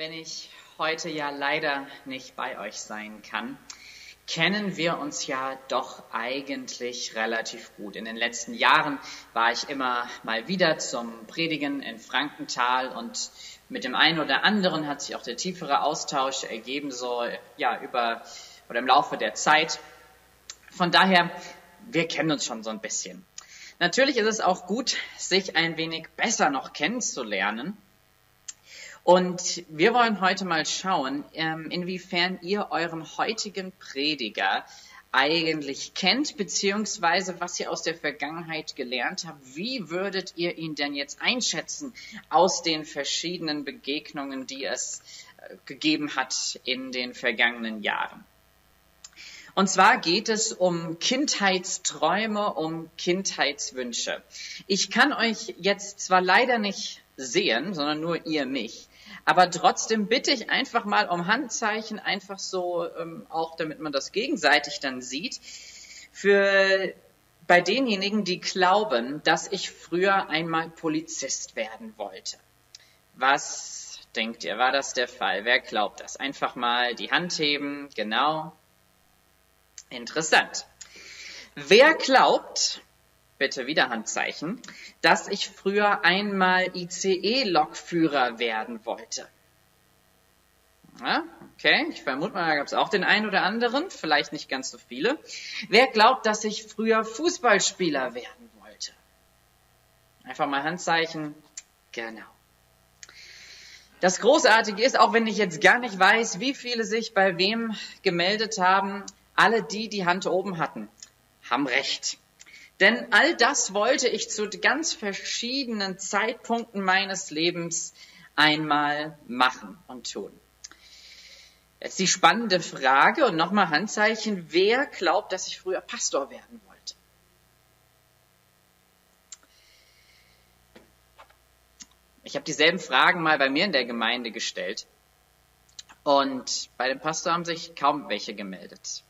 wenn ich heute ja leider nicht bei euch sein kann, kennen wir uns ja doch eigentlich relativ gut. In den letzten Jahren war ich immer mal wieder zum Predigen in Frankenthal und mit dem einen oder anderen hat sich auch der tiefere Austausch ergeben, so ja über oder im Laufe der Zeit. Von daher, wir kennen uns schon so ein bisschen. Natürlich ist es auch gut, sich ein wenig besser noch kennenzulernen. Und wir wollen heute mal schauen, ähm, inwiefern ihr euren heutigen Prediger eigentlich kennt, beziehungsweise was ihr aus der Vergangenheit gelernt habt. Wie würdet ihr ihn denn jetzt einschätzen aus den verschiedenen Begegnungen, die es äh, gegeben hat in den vergangenen Jahren? Und zwar geht es um Kindheitsträume, um Kindheitswünsche. Ich kann euch jetzt zwar leider nicht sehen, sondern nur ihr mich. Aber trotzdem bitte ich einfach mal um Handzeichen, einfach so, ähm, auch damit man das gegenseitig dann sieht, für bei denjenigen, die glauben, dass ich früher einmal Polizist werden wollte. Was denkt ihr, war das der Fall? Wer glaubt das? Einfach mal die Hand heben, genau. Interessant. Wer glaubt, bitte wieder Handzeichen, dass ich früher einmal ICE-Lokführer werden wollte? Ja, okay, ich vermute mal, da gab es auch den einen oder anderen, vielleicht nicht ganz so viele. Wer glaubt, dass ich früher Fußballspieler werden wollte? Einfach mal Handzeichen. Genau. Das Großartige ist, auch wenn ich jetzt gar nicht weiß, wie viele sich bei wem gemeldet haben, alle die, die Hand oben hatten, haben recht. Denn all das wollte ich zu ganz verschiedenen Zeitpunkten meines Lebens einmal machen und tun. Jetzt die spannende Frage und nochmal Handzeichen, wer glaubt, dass ich früher Pastor werden wollte? Ich habe dieselben Fragen mal bei mir in der Gemeinde gestellt und bei dem Pastor haben sich kaum welche gemeldet.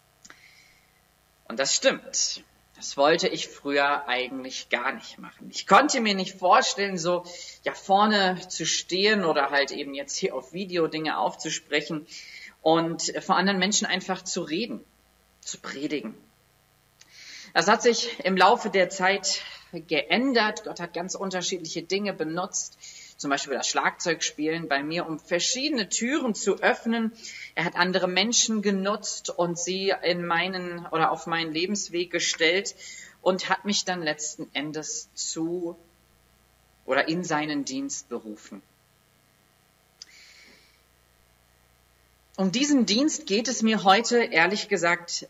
Und das stimmt. Das wollte ich früher eigentlich gar nicht machen. Ich konnte mir nicht vorstellen, so ja vorne zu stehen oder halt eben jetzt hier auf Video Dinge aufzusprechen und vor anderen Menschen einfach zu reden, zu predigen. Das hat sich im Laufe der Zeit geändert. Gott hat ganz unterschiedliche Dinge benutzt zum Beispiel das Schlagzeugspielen bei mir, um verschiedene Türen zu öffnen. Er hat andere Menschen genutzt und sie in meinen oder auf meinen Lebensweg gestellt und hat mich dann letzten Endes zu oder in seinen Dienst berufen. Um diesen Dienst geht es mir heute ehrlich gesagt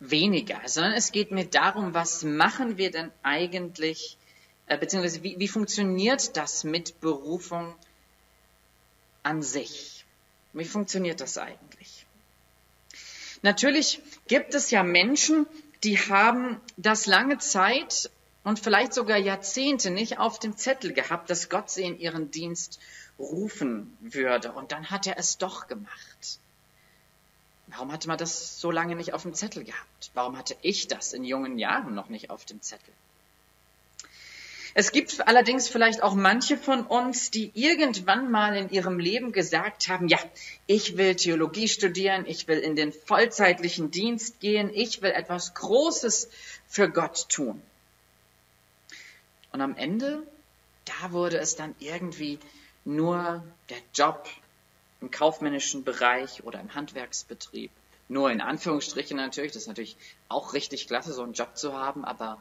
weniger, sondern es geht mir darum, was machen wir denn eigentlich beziehungsweise wie, wie funktioniert das mit Berufung an sich? Wie funktioniert das eigentlich? Natürlich gibt es ja Menschen, die haben das lange Zeit und vielleicht sogar Jahrzehnte nicht auf dem Zettel gehabt, dass Gott sie in ihren Dienst rufen würde. Und dann hat er es doch gemacht. Warum hatte man das so lange nicht auf dem Zettel gehabt? Warum hatte ich das in jungen Jahren noch nicht auf dem Zettel? Es gibt allerdings vielleicht auch manche von uns, die irgendwann mal in ihrem Leben gesagt haben, ja, ich will Theologie studieren, ich will in den vollzeitlichen Dienst gehen, ich will etwas Großes für Gott tun. Und am Ende, da wurde es dann irgendwie nur der Job im kaufmännischen Bereich oder im Handwerksbetrieb. Nur in Anführungsstrichen natürlich, das ist natürlich auch richtig klasse, so einen Job zu haben, aber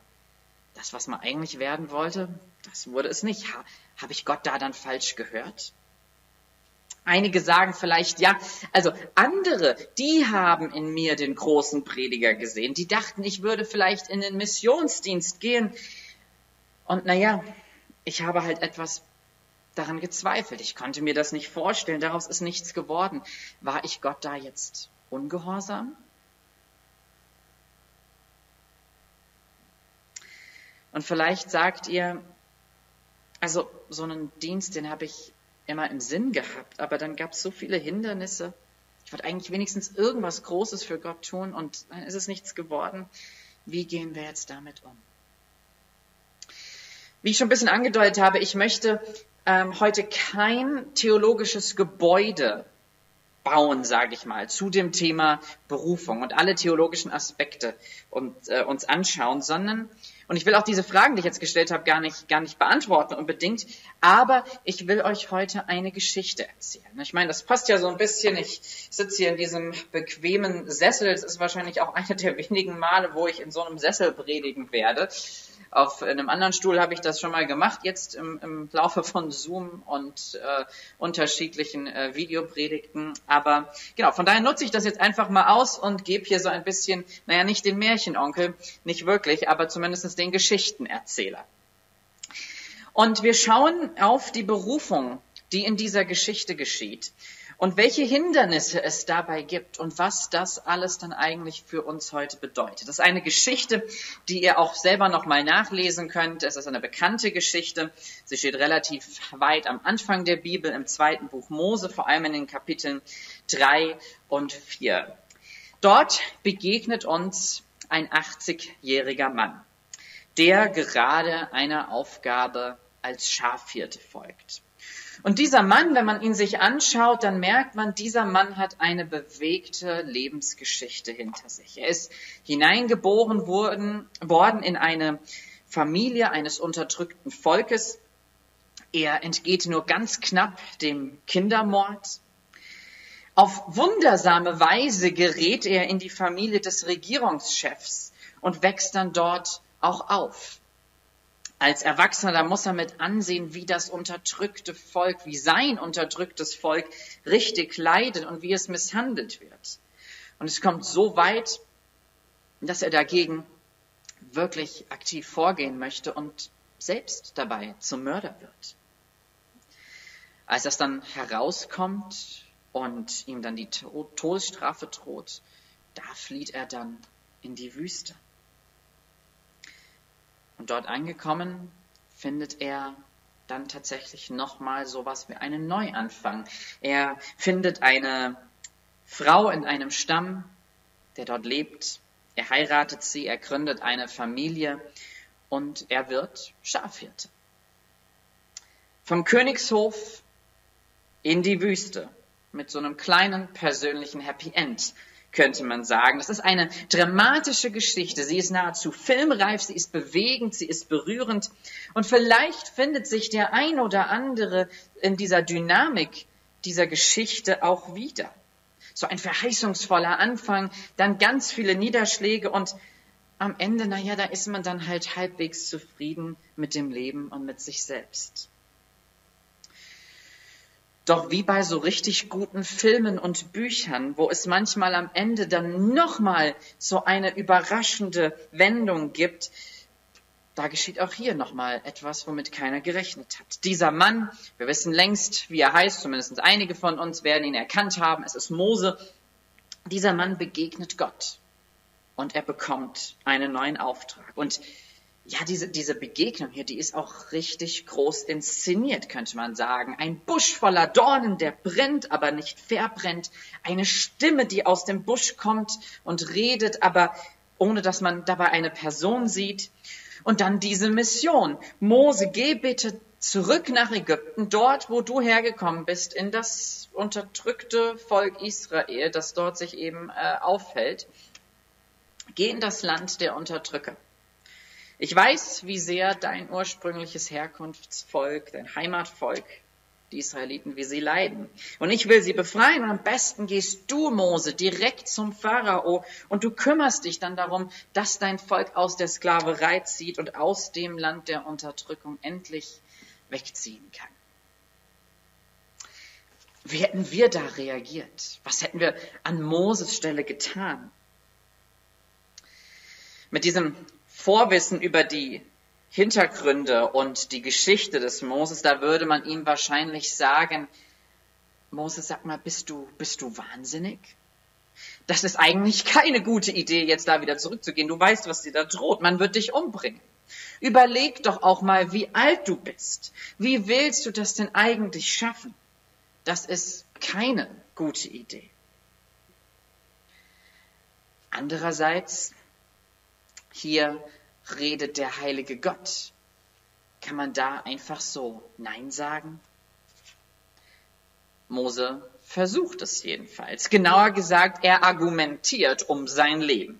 das, was man eigentlich werden wollte, das wurde es nicht. Ha, Habe ich Gott da dann falsch gehört? Einige sagen vielleicht, ja, also andere, die haben in mir den großen Prediger gesehen. Die dachten, ich würde vielleicht in den Missionsdienst gehen. Und naja, ich habe halt etwas daran gezweifelt. Ich konnte mir das nicht vorstellen. Daraus ist nichts geworden. War ich Gott da jetzt ungehorsam? Und vielleicht sagt ihr, also so einen Dienst, den habe ich immer im Sinn gehabt, aber dann gab es so viele Hindernisse. Ich wollte eigentlich wenigstens irgendwas Großes für Gott tun und dann ist es nichts geworden. Wie gehen wir jetzt damit um? Wie ich schon ein bisschen angedeutet habe, ich möchte ähm, heute kein theologisches Gebäude bauen, sage ich mal, zu dem Thema Berufung und alle theologischen Aspekte und, äh, uns anschauen, sondern und ich will auch diese Fragen, die ich jetzt gestellt habe, gar nicht, gar nicht beantworten unbedingt. Aber ich will euch heute eine Geschichte erzählen. Ich meine, das passt ja so ein bisschen. Ich sitze hier in diesem bequemen Sessel. Es ist wahrscheinlich auch einer der wenigen Male, wo ich in so einem Sessel predigen werde. Auf einem anderen Stuhl habe ich das schon mal gemacht, jetzt im, im Laufe von Zoom und äh, unterschiedlichen äh, Videopredigten. Aber genau, von daher nutze ich das jetzt einfach mal aus und gebe hier so ein bisschen, naja, nicht den Märchenonkel, nicht wirklich, aber zumindest den Geschichtenerzähler. Und wir schauen auf die Berufung, die in dieser Geschichte geschieht und welche Hindernisse es dabei gibt und was das alles dann eigentlich für uns heute bedeutet. Das ist eine Geschichte, die ihr auch selber nochmal nachlesen könnt. Es ist eine bekannte Geschichte. Sie steht relativ weit am Anfang der Bibel im zweiten Buch Mose, vor allem in den Kapiteln drei und vier. Dort begegnet uns ein 80-jähriger Mann, der gerade einer Aufgabe als Schafhirte folgt. Und dieser Mann, wenn man ihn sich anschaut, dann merkt man, dieser Mann hat eine bewegte Lebensgeschichte hinter sich. Er ist hineingeboren worden, worden in eine Familie eines unterdrückten Volkes. Er entgeht nur ganz knapp dem Kindermord. Auf wundersame Weise gerät er in die Familie des Regierungschefs und wächst dann dort auch auf als Erwachsener, da muss er mit ansehen, wie das unterdrückte Volk, wie sein unterdrücktes Volk richtig leidet und wie es misshandelt wird. Und es kommt so weit, dass er dagegen wirklich aktiv vorgehen möchte und selbst dabei zum Mörder wird. Als das dann herauskommt und ihm dann die Todesstrafe droht, da flieht er dann in die Wüste. Und dort angekommen findet er dann tatsächlich nochmal sowas wie einen Neuanfang. Er findet eine Frau in einem Stamm, der dort lebt. Er heiratet sie, er gründet eine Familie und er wird Schafhirte. Vom Königshof in die Wüste mit so einem kleinen persönlichen Happy End könnte man sagen. Das ist eine dramatische Geschichte. Sie ist nahezu filmreif, sie ist bewegend, sie ist berührend. Und vielleicht findet sich der ein oder andere in dieser Dynamik dieser Geschichte auch wieder. So ein verheißungsvoller Anfang, dann ganz viele Niederschläge und am Ende, naja, da ist man dann halt halbwegs zufrieden mit dem Leben und mit sich selbst. Doch wie bei so richtig guten Filmen und Büchern, wo es manchmal am Ende dann nochmal so eine überraschende Wendung gibt, da geschieht auch hier nochmal etwas, womit keiner gerechnet hat. Dieser Mann, wir wissen längst, wie er heißt, zumindest einige von uns werden ihn erkannt haben, es ist Mose. Dieser Mann begegnet Gott und er bekommt einen neuen Auftrag. Und ja, diese, diese Begegnung hier, die ist auch richtig groß inszeniert, könnte man sagen. Ein Busch voller Dornen, der brennt, aber nicht verbrennt. Eine Stimme, die aus dem Busch kommt und redet, aber ohne dass man dabei eine Person sieht. Und dann diese Mission. Mose, geh bitte zurück nach Ägypten, dort, wo du hergekommen bist, in das unterdrückte Volk Israel, das dort sich eben äh, aufhält. Geh in das Land der Unterdrücker. Ich weiß, wie sehr dein ursprüngliches Herkunftsvolk, dein Heimatvolk, die Israeliten, wie sie leiden. Und ich will sie befreien und am besten gehst du, Mose, direkt zum Pharao und du kümmerst dich dann darum, dass dein Volk aus der Sklaverei zieht und aus dem Land der Unterdrückung endlich wegziehen kann. Wie hätten wir da reagiert? Was hätten wir an Moses Stelle getan? Mit diesem Vorwissen über die Hintergründe und die Geschichte des Moses, da würde man ihm wahrscheinlich sagen, Moses, sag mal, bist du, bist du wahnsinnig? Das ist eigentlich keine gute Idee, jetzt da wieder zurückzugehen. Du weißt, was dir da droht. Man wird dich umbringen. Überleg doch auch mal, wie alt du bist. Wie willst du das denn eigentlich schaffen? Das ist keine gute Idee. Andererseits hier redet der heilige Gott. Kann man da einfach so Nein sagen? Mose versucht es jedenfalls. Genauer gesagt, er argumentiert um sein Leben.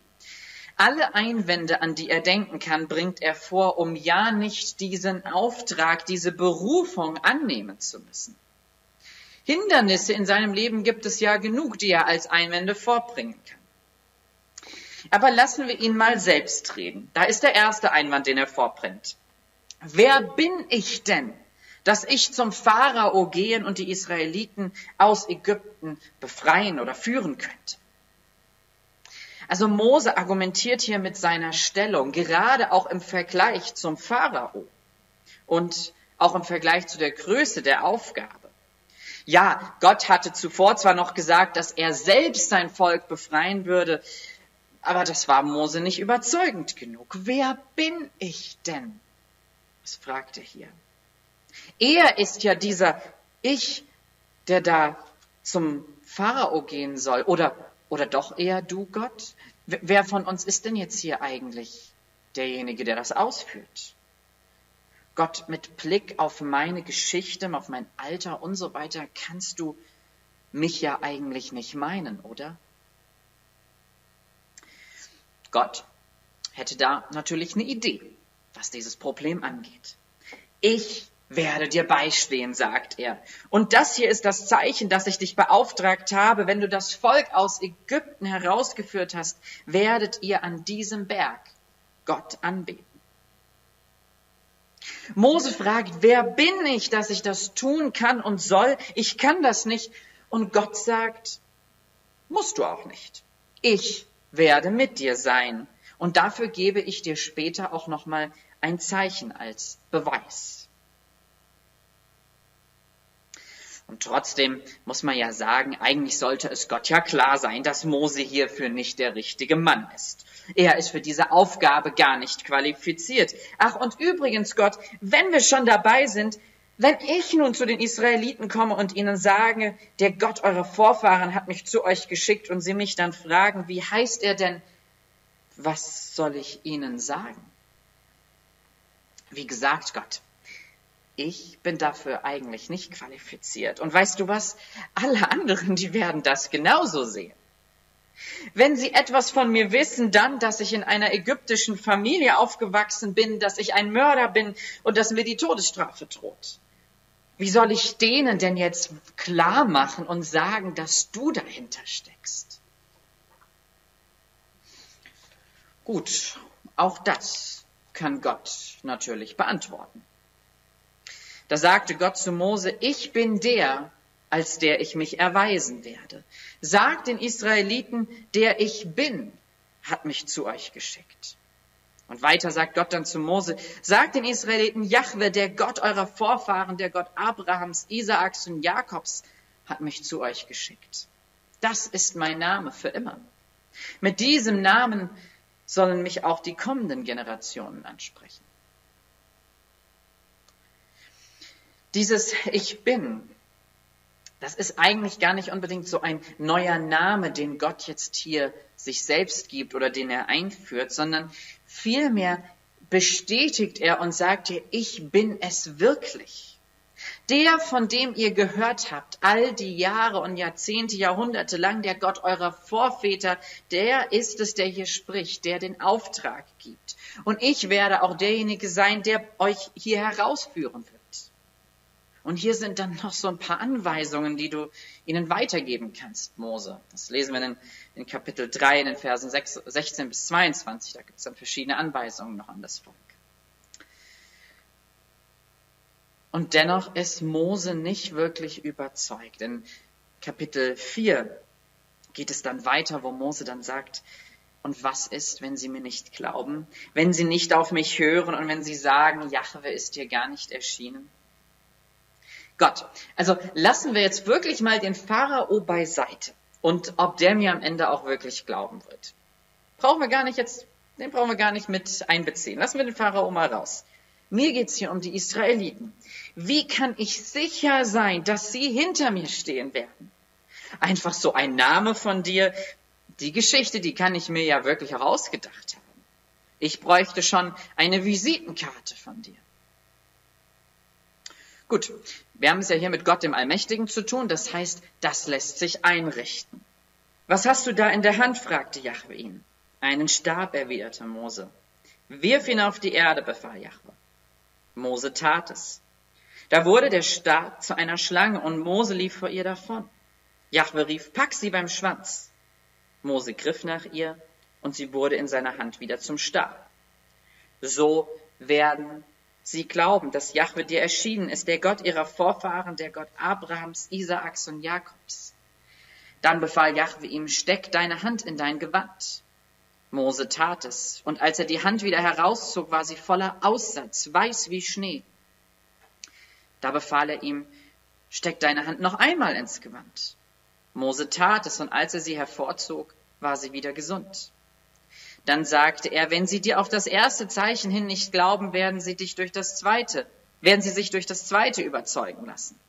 Alle Einwände, an die er denken kann, bringt er vor, um ja nicht diesen Auftrag, diese Berufung annehmen zu müssen. Hindernisse in seinem Leben gibt es ja genug, die er als Einwände vorbringen kann. Aber lassen wir ihn mal selbst reden. Da ist der erste Einwand, den er vorbringt. Wer bin ich denn, dass ich zum Pharao gehen und die Israeliten aus Ägypten befreien oder führen könnte? Also Mose argumentiert hier mit seiner Stellung, gerade auch im Vergleich zum Pharao und auch im Vergleich zu der Größe der Aufgabe. Ja, Gott hatte zuvor zwar noch gesagt, dass er selbst sein Volk befreien würde, aber das war Mose nicht überzeugend genug. Wer bin ich denn? Das fragt er hier. Er ist ja dieser Ich, der da zum Pharao gehen soll. Oder, oder doch eher du, Gott? Wer von uns ist denn jetzt hier eigentlich derjenige, der das ausführt? Gott, mit Blick auf meine Geschichte, auf mein Alter und so weiter, kannst du mich ja eigentlich nicht meinen, oder? Gott hätte da natürlich eine Idee, was dieses Problem angeht. Ich werde dir beistehen, sagt er. Und das hier ist das Zeichen, dass ich dich beauftragt habe. Wenn du das Volk aus Ägypten herausgeführt hast, werdet ihr an diesem Berg Gott anbeten. Mose fragt, wer bin ich, dass ich das tun kann und soll? Ich kann das nicht. Und Gott sagt, musst du auch nicht. Ich werde mit dir sein. Und dafür gebe ich dir später auch nochmal ein Zeichen als Beweis. Und trotzdem muss man ja sagen, eigentlich sollte es Gott ja klar sein, dass Mose hierfür nicht der richtige Mann ist. Er ist für diese Aufgabe gar nicht qualifiziert. Ach, und übrigens, Gott, wenn wir schon dabei sind, wenn ich nun zu den Israeliten komme und ihnen sage, der Gott eurer Vorfahren hat mich zu euch geschickt und sie mich dann fragen, wie heißt er denn, was soll ich ihnen sagen? Wie gesagt, Gott, ich bin dafür eigentlich nicht qualifiziert. Und weißt du was? Alle anderen, die werden das genauso sehen. Wenn Sie etwas von mir wissen, dann, dass ich in einer ägyptischen Familie aufgewachsen bin, dass ich ein Mörder bin und dass mir die Todesstrafe droht. Wie soll ich denen denn jetzt klar machen und sagen, dass du dahinter steckst? Gut, auch das kann Gott natürlich beantworten. Da sagte Gott zu Mose, ich bin der, als der ich mich erweisen werde. Sagt den Israeliten, der ich bin, hat mich zu euch geschickt. Und weiter sagt Gott dann zu Mose, sagt den Israeliten, Jahwe, der Gott eurer Vorfahren, der Gott Abrahams, Isaaks und Jakobs, hat mich zu euch geschickt. Das ist mein Name für immer. Mit diesem Namen sollen mich auch die kommenden Generationen ansprechen. Dieses Ich bin, das ist eigentlich gar nicht unbedingt so ein neuer Name, den Gott jetzt hier sich selbst gibt oder den er einführt, sondern Vielmehr bestätigt er und sagt dir, ich bin es wirklich. Der, von dem ihr gehört habt, all die Jahre und Jahrzehnte, Jahrhunderte lang, der Gott eurer Vorväter, der ist es, der hier spricht, der den Auftrag gibt. Und ich werde auch derjenige sein, der euch hier herausführen wird. Und hier sind dann noch so ein paar Anweisungen, die du ihnen weitergeben kannst, Mose. Das lesen wir in, in Kapitel 3, in den Versen 6, 16 bis 22. Da gibt es dann verschiedene Anweisungen noch an das Volk. Und dennoch ist Mose nicht wirklich überzeugt. In Kapitel 4 geht es dann weiter, wo Mose dann sagt, und was ist, wenn sie mir nicht glauben, wenn sie nicht auf mich hören und wenn sie sagen, Jahwe ist dir gar nicht erschienen? Gott. Also lassen wir jetzt wirklich mal den Pharao beiseite und ob der mir am Ende auch wirklich glauben wird. Brauchen wir gar nicht jetzt, den brauchen wir gar nicht mit einbeziehen. Lassen wir den Pharao mal raus. Mir geht's hier um die Israeliten. Wie kann ich sicher sein, dass sie hinter mir stehen werden? Einfach so ein Name von dir, die Geschichte, die kann ich mir ja wirklich auch ausgedacht haben. Ich bräuchte schon eine Visitenkarte von dir. Gut, wir haben es ja hier mit Gott dem Allmächtigen zu tun, das heißt, das lässt sich einrichten. Was hast du da in der Hand? fragte Jahwe ihn. Einen Stab, erwiderte Mose. Wirf ihn auf die Erde, befahl Jahwe. Mose tat es. Da wurde der Stab zu einer Schlange und Mose lief vor ihr davon. Jahwe rief, pack sie beim Schwanz. Mose griff nach ihr und sie wurde in seiner Hand wieder zum Stab. So werden sie glauben, dass Jahwe dir erschienen ist, der Gott ihrer Vorfahren, der Gott Abrahams, Isaaks und Jakobs. Dann befahl Jahwe ihm, steck deine Hand in dein Gewand. Mose tat es, und als er die Hand wieder herauszog, war sie voller Aussatz, weiß wie Schnee. Da befahl er ihm, steck deine Hand noch einmal ins Gewand. Mose tat es, und als er sie hervorzog, war sie wieder gesund. Dann sagte er, wenn sie dir auf das erste Zeichen hin nicht glauben, werden sie dich durch das zweite, werden sie sich durch das zweite überzeugen lassen.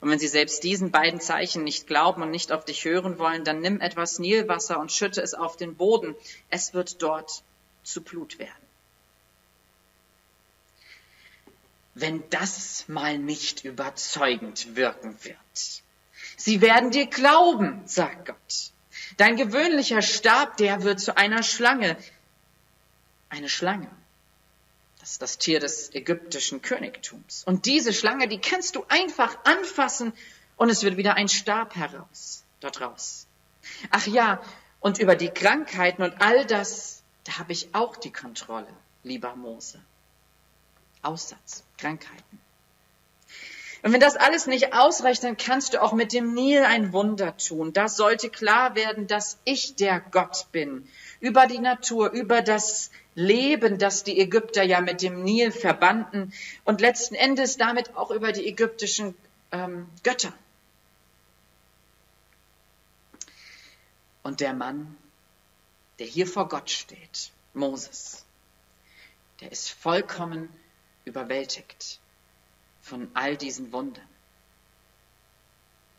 Und wenn sie selbst diesen beiden Zeichen nicht glauben und nicht auf dich hören wollen, dann nimm etwas Nilwasser und schütte es auf den Boden. Es wird dort zu Blut werden. Wenn das mal nicht überzeugend wirken wird. Sie werden dir glauben, sagt Gott. Dein gewöhnlicher Stab, der wird zu einer Schlange. Eine Schlange. Das ist das Tier des ägyptischen Königtums. Und diese Schlange, die kannst du einfach anfassen und es wird wieder ein Stab heraus, dort raus. Ach ja, und über die Krankheiten und all das, da habe ich auch die Kontrolle, lieber Mose. Aussatz, Krankheiten. Und wenn das alles nicht ausreicht, dann kannst du auch mit dem Nil ein Wunder tun. Das sollte klar werden, dass ich der Gott bin. Über die Natur, über das Leben, das die Ägypter ja mit dem Nil verbanden und letzten Endes damit auch über die ägyptischen ähm, Götter. Und der Mann, der hier vor Gott steht, Moses, der ist vollkommen überwältigt von all diesen Wundern.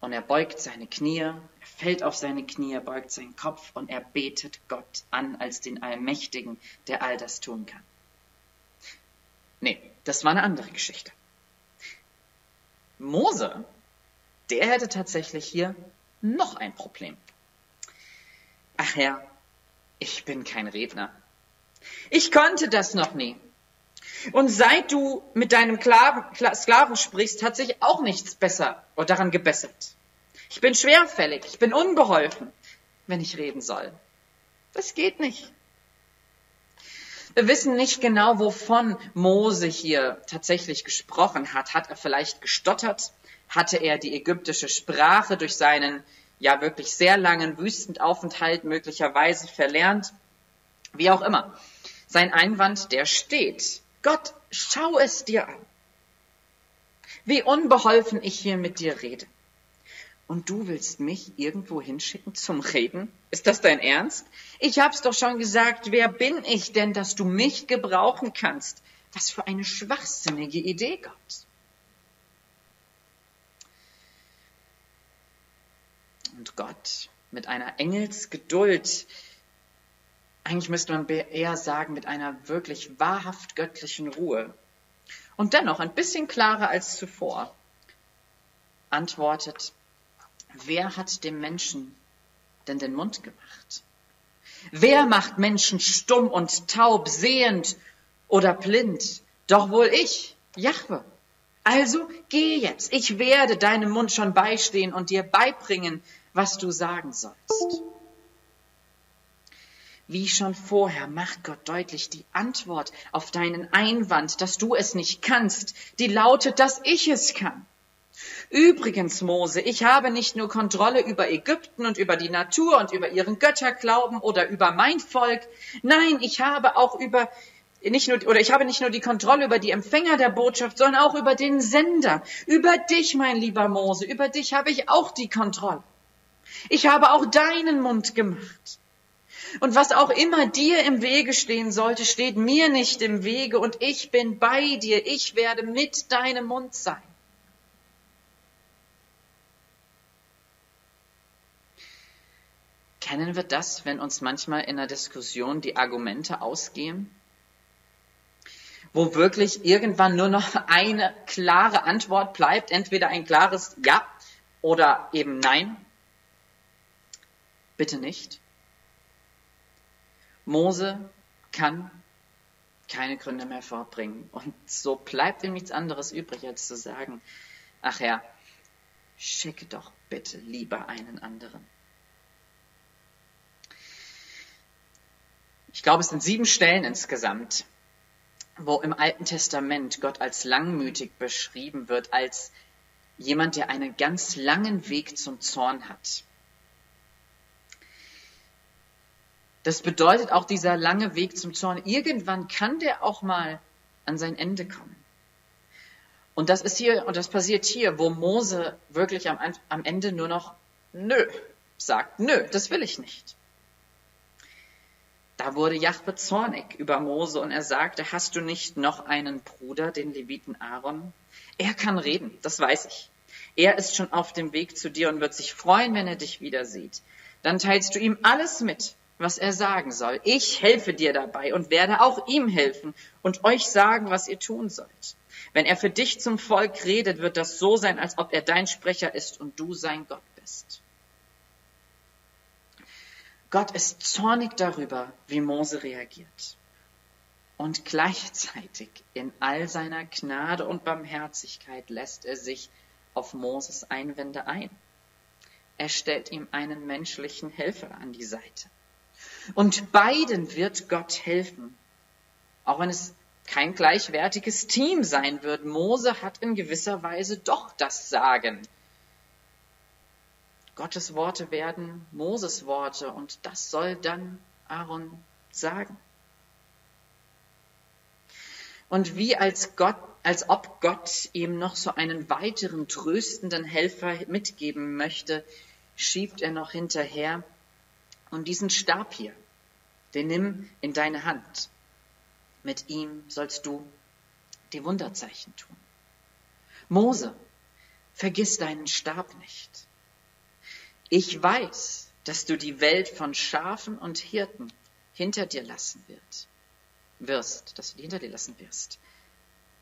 Und er beugt seine Knie, er fällt auf seine Knie, er beugt seinen Kopf und er betet Gott an als den Allmächtigen, der all das tun kann. Nee, das war eine andere Geschichte. Mose, der hätte tatsächlich hier noch ein Problem. Ach ja, ich bin kein Redner. Ich konnte das noch nie. Und seit du mit deinem Sklaven sprichst, hat sich auch nichts besser oder daran gebessert. Ich bin schwerfällig, ich bin unbeholfen, wenn ich reden soll. Das geht nicht. Wir wissen nicht genau, wovon Mose hier tatsächlich gesprochen hat. Hat er vielleicht gestottert? Hatte er die ägyptische Sprache durch seinen ja wirklich sehr langen Wüstenaufenthalt möglicherweise verlernt? Wie auch immer. Sein Einwand, der steht. Gott, schau es dir an. Wie unbeholfen ich hier mit dir rede. Und du willst mich irgendwo hinschicken zum Reden? Ist das dein Ernst? Ich hab's doch schon gesagt, wer bin ich denn, dass du mich gebrauchen kannst? Was für eine schwachsinnige Idee, Gott. Und Gott mit einer Engelsgeduld eigentlich müsste man eher sagen, mit einer wirklich wahrhaft göttlichen Ruhe. Und dennoch ein bisschen klarer als zuvor antwortet, wer hat dem Menschen denn den Mund gemacht? Wer macht Menschen stumm und taub, sehend oder blind? Doch wohl ich, Jahwe. Also geh jetzt, ich werde deinem Mund schon beistehen und dir beibringen, was du sagen sollst. Wie schon vorher macht Gott deutlich die Antwort auf deinen Einwand, dass du es nicht kannst, die lautet, dass ich es kann. Übrigens, Mose, ich habe nicht nur Kontrolle über Ägypten und über die Natur und über ihren Götterglauben oder über mein Volk. Nein, ich habe auch über nicht nur, oder ich habe nicht nur die Kontrolle über die Empfänger der Botschaft, sondern auch über den Sender. Über dich, mein lieber Mose, über dich habe ich auch die Kontrolle. Ich habe auch deinen Mund gemacht. Und was auch immer dir im Wege stehen sollte, steht mir nicht im Wege und ich bin bei dir. Ich werde mit deinem Mund sein. Kennen wir das, wenn uns manchmal in der Diskussion die Argumente ausgehen? wo wirklich irgendwann nur noch eine klare Antwort bleibt, entweder ein klares Ja oder eben Nein? Bitte nicht. Mose kann keine Gründe mehr vorbringen. Und so bleibt ihm nichts anderes übrig, als zu sagen, ach ja, schicke doch bitte lieber einen anderen. Ich glaube, es sind sieben Stellen insgesamt, wo im Alten Testament Gott als langmütig beschrieben wird, als jemand, der einen ganz langen Weg zum Zorn hat. Das bedeutet auch dieser lange Weg zum Zorn. Irgendwann kann der auch mal an sein Ende kommen. Und das ist hier, und das passiert hier, wo Mose wirklich am, am Ende nur noch nö sagt. Nö, das will ich nicht. Da wurde Jahwe zornig über Mose und er sagte, hast du nicht noch einen Bruder, den Leviten Aaron? Er kann reden, das weiß ich. Er ist schon auf dem Weg zu dir und wird sich freuen, wenn er dich wieder sieht. Dann teilst du ihm alles mit, was er sagen soll. Ich helfe dir dabei und werde auch ihm helfen und euch sagen, was ihr tun sollt. Wenn er für dich zum Volk redet, wird das so sein, als ob er dein Sprecher ist und du sein Gott bist. Gott ist zornig darüber, wie Mose reagiert. Und gleichzeitig in all seiner Gnade und Barmherzigkeit lässt er sich auf Moses Einwände ein. Er stellt ihm einen menschlichen Helfer an die Seite. Und beiden wird Gott helfen. Auch wenn es kein gleichwertiges Team sein wird. Mose hat in gewisser Weise doch das Sagen. Gottes Worte werden Moses Worte und das soll dann Aaron sagen. Und wie als Gott, als ob Gott ihm noch so einen weiteren tröstenden Helfer mitgeben möchte, schiebt er noch hinterher, und diesen Stab hier, den nimm in deine Hand. Mit ihm sollst du die Wunderzeichen tun. Mose, vergiss deinen Stab nicht. Ich weiß, dass du die Welt von Schafen und Hirten hinter dir lassen wird, wirst, dass du die hinter dir lassen wirst.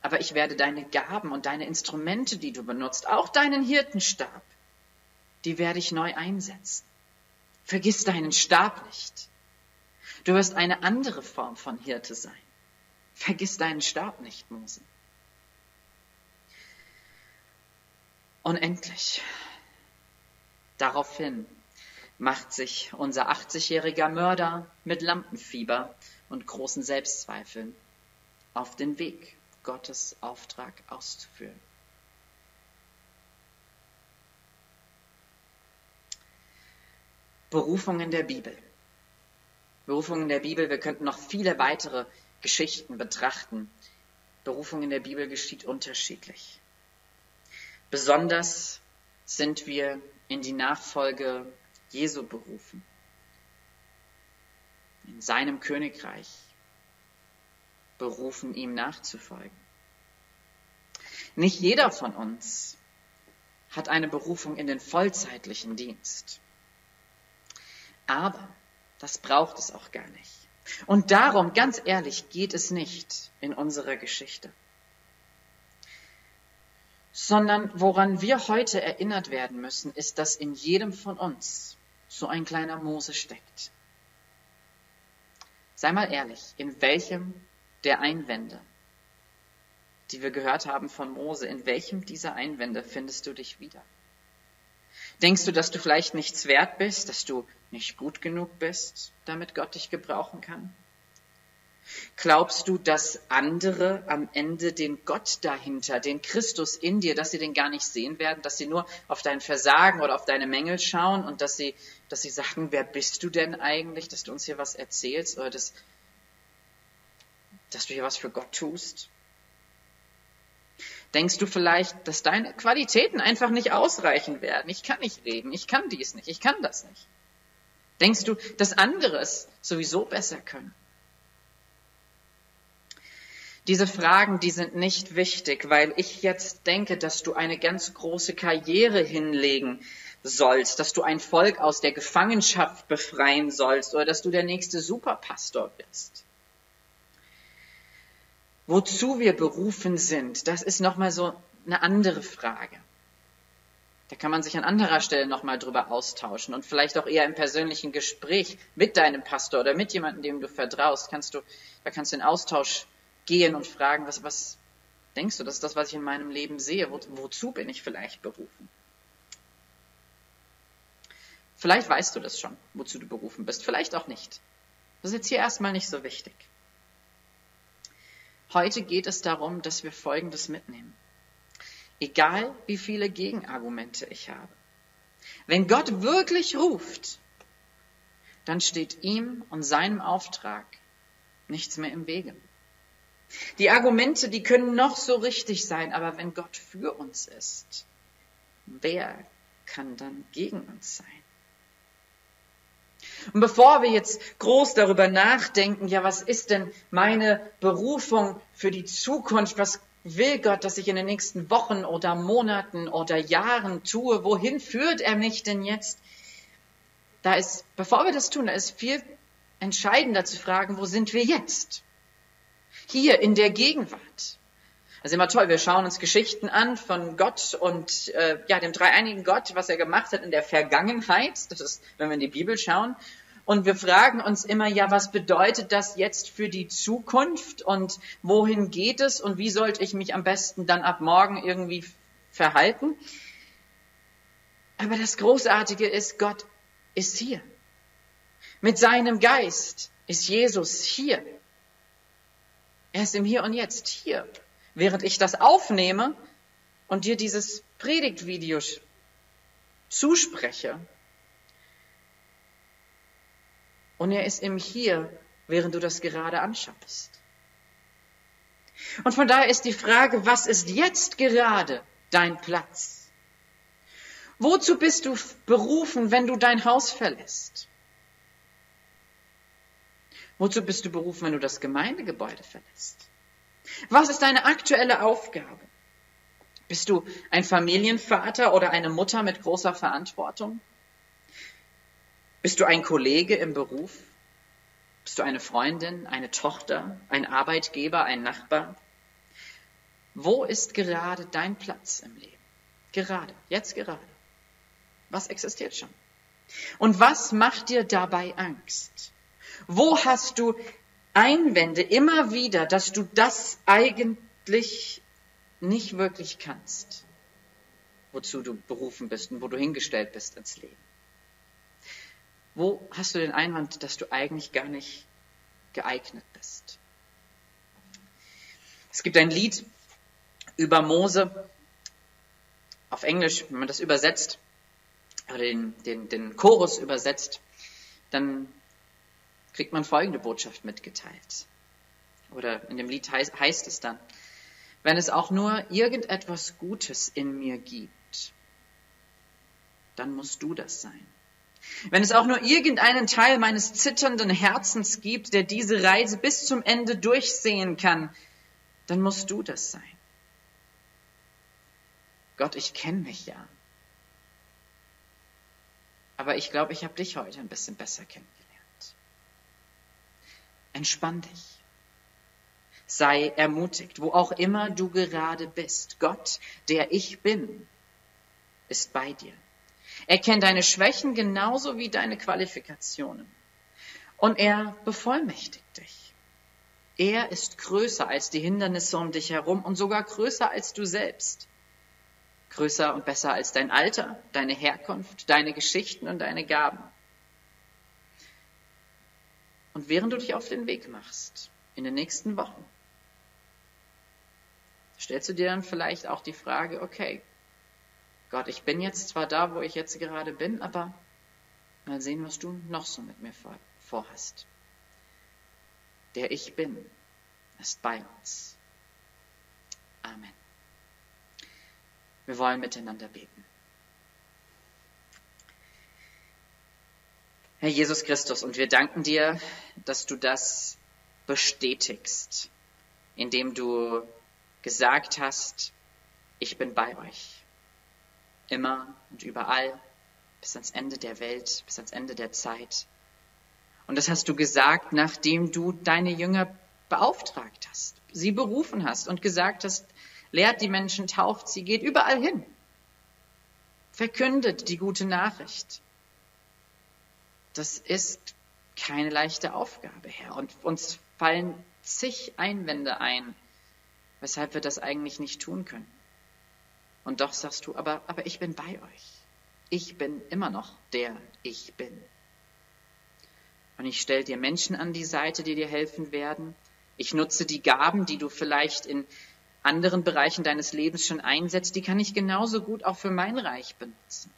Aber ich werde deine Gaben und deine Instrumente, die du benutzt, auch deinen Hirtenstab, die werde ich neu einsetzen. Vergiss deinen Stab nicht. Du wirst eine andere Form von Hirte sein. Vergiss deinen Stab nicht, Mose. Unendlich. Daraufhin macht sich unser 80-jähriger Mörder mit Lampenfieber und großen Selbstzweifeln auf den Weg, Gottes Auftrag auszuführen. Berufung in der Bibel. Berufung in der Bibel, wir könnten noch viele weitere Geschichten betrachten. Berufung in der Bibel geschieht unterschiedlich. Besonders sind wir in die Nachfolge Jesu berufen. In seinem Königreich berufen, ihm nachzufolgen. Nicht jeder von uns hat eine Berufung in den vollzeitlichen Dienst. Aber das braucht es auch gar nicht. Und darum, ganz ehrlich, geht es nicht in unserer Geschichte. Sondern woran wir heute erinnert werden müssen, ist, dass in jedem von uns so ein kleiner Mose steckt. Sei mal ehrlich, in welchem der Einwände, die wir gehört haben von Mose, in welchem dieser Einwände findest du dich wieder? Denkst du, dass du vielleicht nichts wert bist, dass du nicht gut genug bist, damit Gott dich gebrauchen kann? Glaubst du, dass andere am Ende den Gott dahinter, den Christus in dir, dass sie den gar nicht sehen werden, dass sie nur auf dein Versagen oder auf deine Mängel schauen und dass sie, dass sie sagen, wer bist du denn eigentlich, dass du uns hier was erzählst oder dass, dass du hier was für Gott tust? Denkst du vielleicht, dass deine Qualitäten einfach nicht ausreichen werden? Ich kann nicht reden, ich kann dies nicht, ich kann das nicht. Denkst du, dass andere es sowieso besser können? Diese Fragen, die sind nicht wichtig, weil ich jetzt denke, dass du eine ganz große Karriere hinlegen sollst, dass du ein Volk aus der Gefangenschaft befreien sollst oder dass du der nächste Superpastor bist. Wozu wir berufen sind, das ist nochmal so eine andere Frage. Da kann man sich an anderer Stelle nochmal drüber austauschen und vielleicht auch eher im persönlichen Gespräch mit deinem Pastor oder mit jemandem, dem du vertraust, kannst du, da kannst du in Austausch gehen und fragen, was, was denkst du, das ist das, was ich in meinem Leben sehe, Wo, wozu bin ich vielleicht berufen? Vielleicht weißt du das schon, wozu du berufen bist, vielleicht auch nicht. Das ist jetzt hier erstmal nicht so wichtig. Heute geht es darum, dass wir Folgendes mitnehmen. Egal wie viele Gegenargumente ich habe. Wenn Gott wirklich ruft, dann steht ihm und seinem Auftrag nichts mehr im Wege. Die Argumente, die können noch so richtig sein, aber wenn Gott für uns ist, wer kann dann gegen uns sein? Und bevor wir jetzt groß darüber nachdenken, ja, was ist denn meine Berufung für die Zukunft? Was will Gott, dass ich in den nächsten Wochen oder Monaten oder Jahren tue? Wohin führt er mich denn jetzt? Da ist, bevor wir das tun, da ist viel entscheidender zu fragen, wo sind wir jetzt? Hier in der Gegenwart. Also immer toll, wir schauen uns Geschichten an von Gott und äh, ja, dem dreieinigen Gott, was er gemacht hat in der Vergangenheit. Das ist, wenn wir in die Bibel schauen. Und wir fragen uns immer, ja, was bedeutet das jetzt für die Zukunft und wohin geht es und wie sollte ich mich am besten dann ab morgen irgendwie verhalten? Aber das Großartige ist, Gott ist hier. Mit seinem Geist ist Jesus hier. Er ist im Hier und Jetzt hier während ich das aufnehme und dir dieses Predigtvideo zuspreche. Und er ist im Hier, während du das gerade anschaust. Und von daher ist die Frage, was ist jetzt gerade dein Platz? Wozu bist du berufen, wenn du dein Haus verlässt? Wozu bist du berufen, wenn du das Gemeindegebäude verlässt? Was ist deine aktuelle Aufgabe? Bist du ein Familienvater oder eine Mutter mit großer Verantwortung? Bist du ein Kollege im Beruf? Bist du eine Freundin, eine Tochter, ein Arbeitgeber, ein Nachbar? Wo ist gerade dein Platz im Leben? Gerade, jetzt gerade. Was existiert schon? Und was macht dir dabei Angst? Wo hast du Einwände immer wieder, dass du das eigentlich nicht wirklich kannst, wozu du berufen bist und wo du hingestellt bist ins Leben. Wo hast du den Einwand, dass du eigentlich gar nicht geeignet bist? Es gibt ein Lied über Mose auf Englisch, wenn man das übersetzt, oder den, den, den Chorus übersetzt, dann kriegt man folgende Botschaft mitgeteilt. Oder in dem Lied heißt, heißt es dann, wenn es auch nur irgendetwas Gutes in mir gibt, dann musst du das sein. Wenn es auch nur irgendeinen Teil meines zitternden Herzens gibt, der diese Reise bis zum Ende durchsehen kann, dann musst du das sein. Gott, ich kenne mich ja. Aber ich glaube, ich habe dich heute ein bisschen besser kennengelernt. Entspann dich. Sei ermutigt, wo auch immer du gerade bist. Gott, der ich bin, ist bei dir. Er kennt deine Schwächen genauso wie deine Qualifikationen. Und er bevollmächtigt dich. Er ist größer als die Hindernisse um dich herum und sogar größer als du selbst. Größer und besser als dein Alter, deine Herkunft, deine Geschichten und deine Gaben. Und während du dich auf den Weg machst, in den nächsten Wochen, stellst du dir dann vielleicht auch die Frage, okay, Gott, ich bin jetzt zwar da, wo ich jetzt gerade bin, aber mal sehen, was du noch so mit mir vorhast. Der ich bin, ist bei uns. Amen. Wir wollen miteinander beten. Herr Jesus Christus, und wir danken dir, dass du das bestätigst, indem du gesagt hast, ich bin bei euch, immer und überall, bis ans Ende der Welt, bis ans Ende der Zeit. Und das hast du gesagt, nachdem du deine Jünger beauftragt hast, sie berufen hast und gesagt hast, lehrt die Menschen, tauft sie, geht überall hin. Verkündet die gute Nachricht. Das ist keine leichte Aufgabe, Herr. Und uns fallen zig Einwände ein, weshalb wir das eigentlich nicht tun können. Und doch sagst du, aber, aber ich bin bei euch. Ich bin immer noch der ich bin. Und ich stelle dir Menschen an die Seite, die dir helfen werden. Ich nutze die Gaben, die du vielleicht in anderen Bereichen deines Lebens schon einsetzt, die kann ich genauso gut auch für mein Reich benutzen.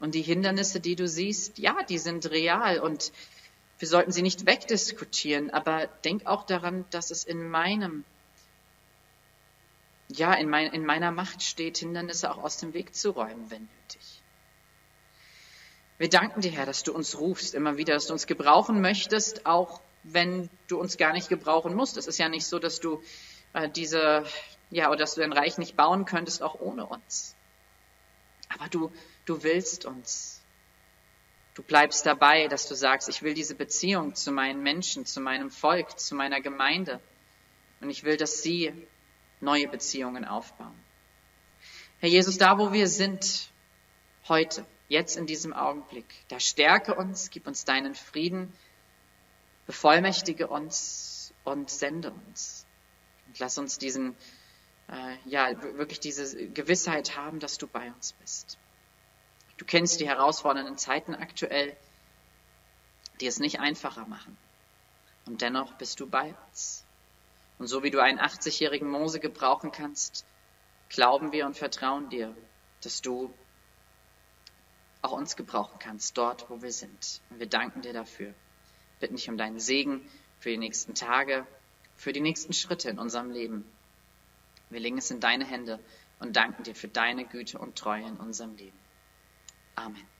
Und die Hindernisse, die du siehst, ja, die sind real und wir sollten sie nicht wegdiskutieren, aber denk auch daran, dass es in meinem, ja, in, mein, in meiner Macht steht, Hindernisse auch aus dem Weg zu räumen, wenn nötig. Wir danken dir, Herr, dass du uns rufst immer wieder, dass du uns gebrauchen möchtest, auch wenn du uns gar nicht gebrauchen musst. Es ist ja nicht so, dass du äh, diese, ja, oder dass du dein Reich nicht bauen könntest, auch ohne uns. Aber du, du willst uns. Du bleibst dabei, dass du sagst, ich will diese Beziehung zu meinen Menschen, zu meinem Volk, zu meiner Gemeinde. Und ich will, dass sie neue Beziehungen aufbauen. Herr Jesus, da wo wir sind, heute, jetzt in diesem Augenblick. Da stärke uns, gib uns deinen Frieden, bevollmächtige uns und sende uns. Und lass uns diesen, äh, ja, wirklich diese Gewissheit haben, dass du bei uns bist. Du kennst die herausfordernden Zeiten aktuell, die es nicht einfacher machen. Und dennoch bist du bei uns. Und so wie du einen 80-jährigen Mose gebrauchen kannst, glauben wir und vertrauen dir, dass du auch uns gebrauchen kannst, dort, wo wir sind. Und wir danken dir dafür. Bitten dich um deinen Segen für die nächsten Tage, für die nächsten Schritte in unserem Leben. Wir legen es in deine Hände und danken dir für deine Güte und Treue in unserem Leben. Amen.